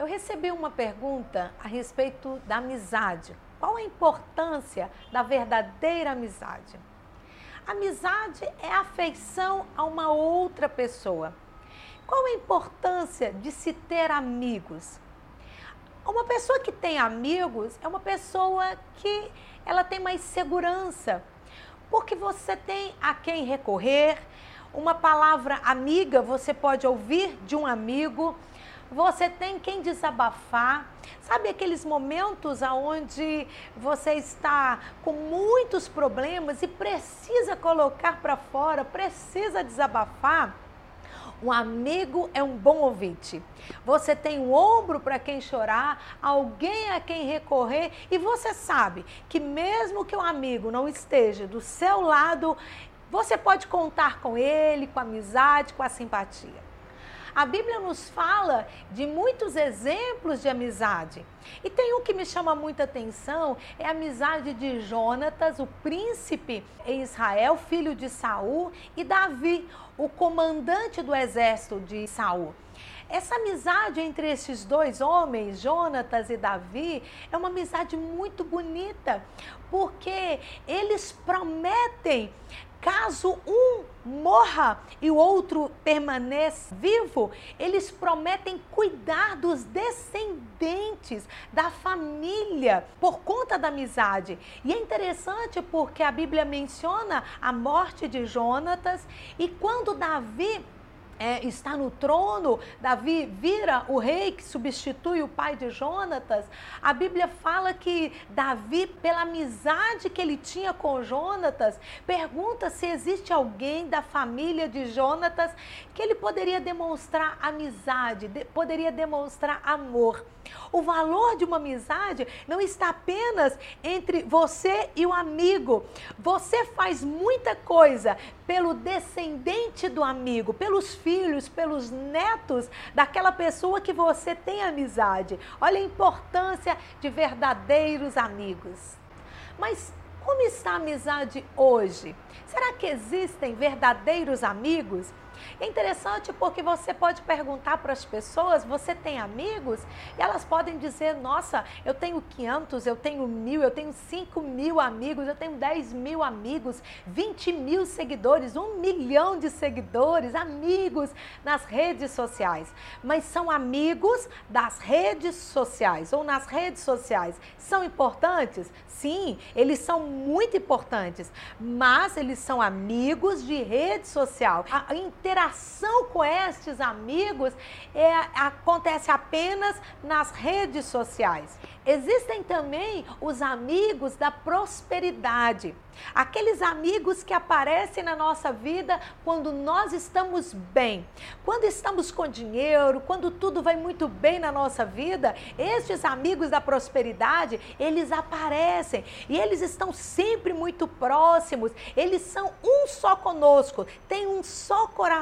Eu recebi uma pergunta a respeito da amizade. Qual a importância da verdadeira amizade? Amizade é afeição a uma outra pessoa. Qual a importância de se ter amigos? Uma pessoa que tem amigos é uma pessoa que ela tem mais segurança, porque você tem a quem recorrer. Uma palavra amiga você pode ouvir de um amigo você tem quem desabafar. Sabe aqueles momentos onde você está com muitos problemas e precisa colocar para fora, precisa desabafar? Um amigo é um bom ouvinte. Você tem um ombro para quem chorar, alguém a quem recorrer e você sabe que mesmo que o amigo não esteja do seu lado, você pode contar com ele, com a amizade, com a simpatia. A Bíblia nos fala de muitos exemplos de amizade. E tem um que me chama muita atenção, é a amizade de Jonatas, o príncipe em Israel, filho de Saul, e Davi, o comandante do exército de Saul. Essa amizade entre esses dois homens, Jonatas e Davi, é uma amizade muito bonita, porque eles prometem Caso um morra e o outro permaneça vivo, eles prometem cuidar dos descendentes, da família, por conta da amizade. E é interessante porque a Bíblia menciona a morte de Jonatas e quando Davi é, está no trono, Davi vira o rei que substitui o pai de Jonatas. A Bíblia fala que Davi, pela amizade que ele tinha com Jonatas, pergunta se existe alguém da família de Jonatas que ele poderia demonstrar amizade, de, poderia demonstrar amor. O valor de uma amizade não está apenas entre você e o amigo. Você faz muita coisa pelo descendente do amigo, pelos filhos, pelos netos daquela pessoa que você tem amizade. Olha a importância de verdadeiros amigos. Mas como está a amizade hoje? Será que existem verdadeiros amigos? É interessante porque você pode perguntar para as pessoas: você tem amigos? E elas podem dizer: nossa, eu tenho 500, eu tenho mil, eu tenho 5 mil amigos, eu tenho 10 mil amigos, 20 mil seguidores, um milhão de seguidores, amigos nas redes sociais. Mas são amigos das redes sociais ou nas redes sociais. São importantes? Sim, eles são muito importantes, mas eles são amigos de rede social. A interação com estes amigos é, acontece apenas nas redes sociais. Existem também os amigos da prosperidade. Aqueles amigos que aparecem na nossa vida quando nós estamos bem, quando estamos com dinheiro, quando tudo vai muito bem na nossa vida, estes amigos da prosperidade, eles aparecem e eles estão sempre muito próximos, eles são um só conosco, têm um só coração.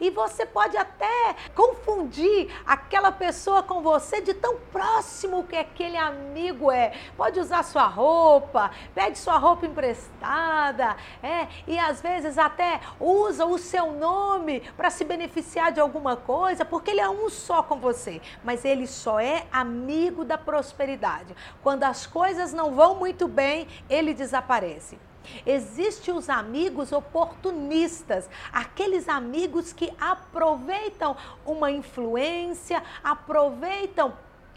E você pode até confundir aquela pessoa com você de tão próximo que aquele amigo é. Pode usar sua roupa, pede sua roupa emprestada emprestada, é, e às vezes até usa o seu nome para se beneficiar de alguma coisa, porque ele é um só com você, mas ele só é amigo da prosperidade. Quando as coisas não vão muito bem, ele desaparece. Existem os amigos oportunistas, aqueles amigos que aproveitam uma influência, aproveitam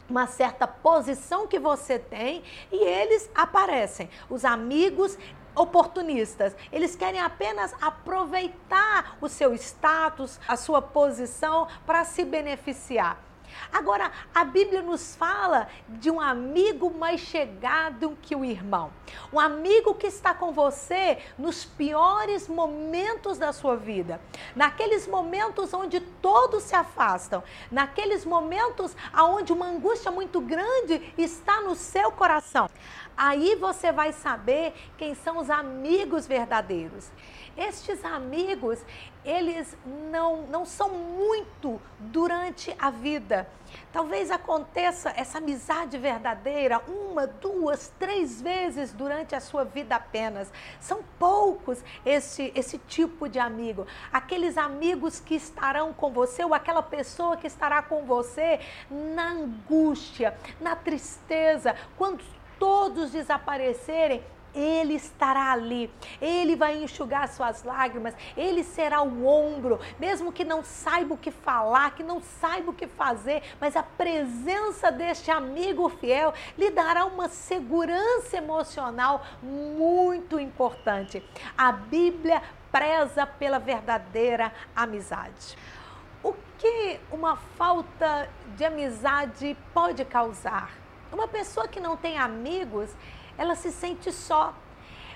uma certa posição que você tem e eles aparecem. Os amigos oportunistas. Eles querem apenas aproveitar o seu status, a sua posição para se beneficiar. Agora, a Bíblia nos fala de um amigo mais chegado que o irmão. Um amigo que está com você nos piores momentos da sua vida. Naqueles momentos onde todos se afastam. Naqueles momentos onde uma angústia muito grande está no seu coração. Aí você vai saber quem são os amigos verdadeiros. Estes amigos, eles não, não são muito durante a vida. Talvez aconteça essa amizade verdadeira uma, duas, três vezes durante a sua vida apenas. São poucos esse, esse tipo de amigo. Aqueles amigos que estarão com você ou aquela pessoa que estará com você na angústia, na tristeza, quando todos desaparecerem ele estará ali, Ele vai enxugar suas lágrimas, Ele será o ombro, mesmo que não saiba o que falar, que não saiba o que fazer, mas a presença deste amigo fiel lhe dará uma segurança emocional muito importante. A Bíblia preza pela verdadeira amizade. O que uma falta de amizade pode causar? Uma pessoa que não tem amigos, ela se sente só.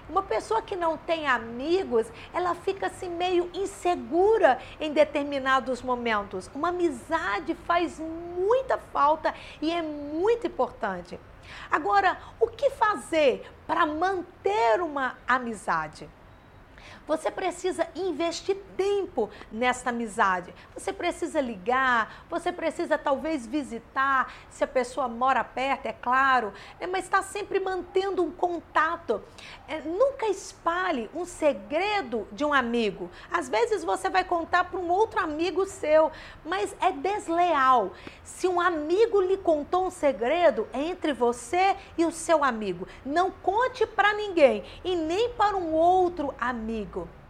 Uma pessoa que não tem amigos, ela fica assim meio insegura em determinados momentos. Uma amizade faz muita falta e é muito importante. Agora, o que fazer para manter uma amizade? Você precisa investir tempo nessa amizade. Você precisa ligar, você precisa talvez visitar, se a pessoa mora perto, é claro, né? mas está sempre mantendo um contato. É, nunca espalhe um segredo de um amigo. Às vezes você vai contar para um outro amigo seu, mas é desleal. Se um amigo lhe contou um segredo, é entre você e o seu amigo. Não conte para ninguém e nem para um outro amigo comigo.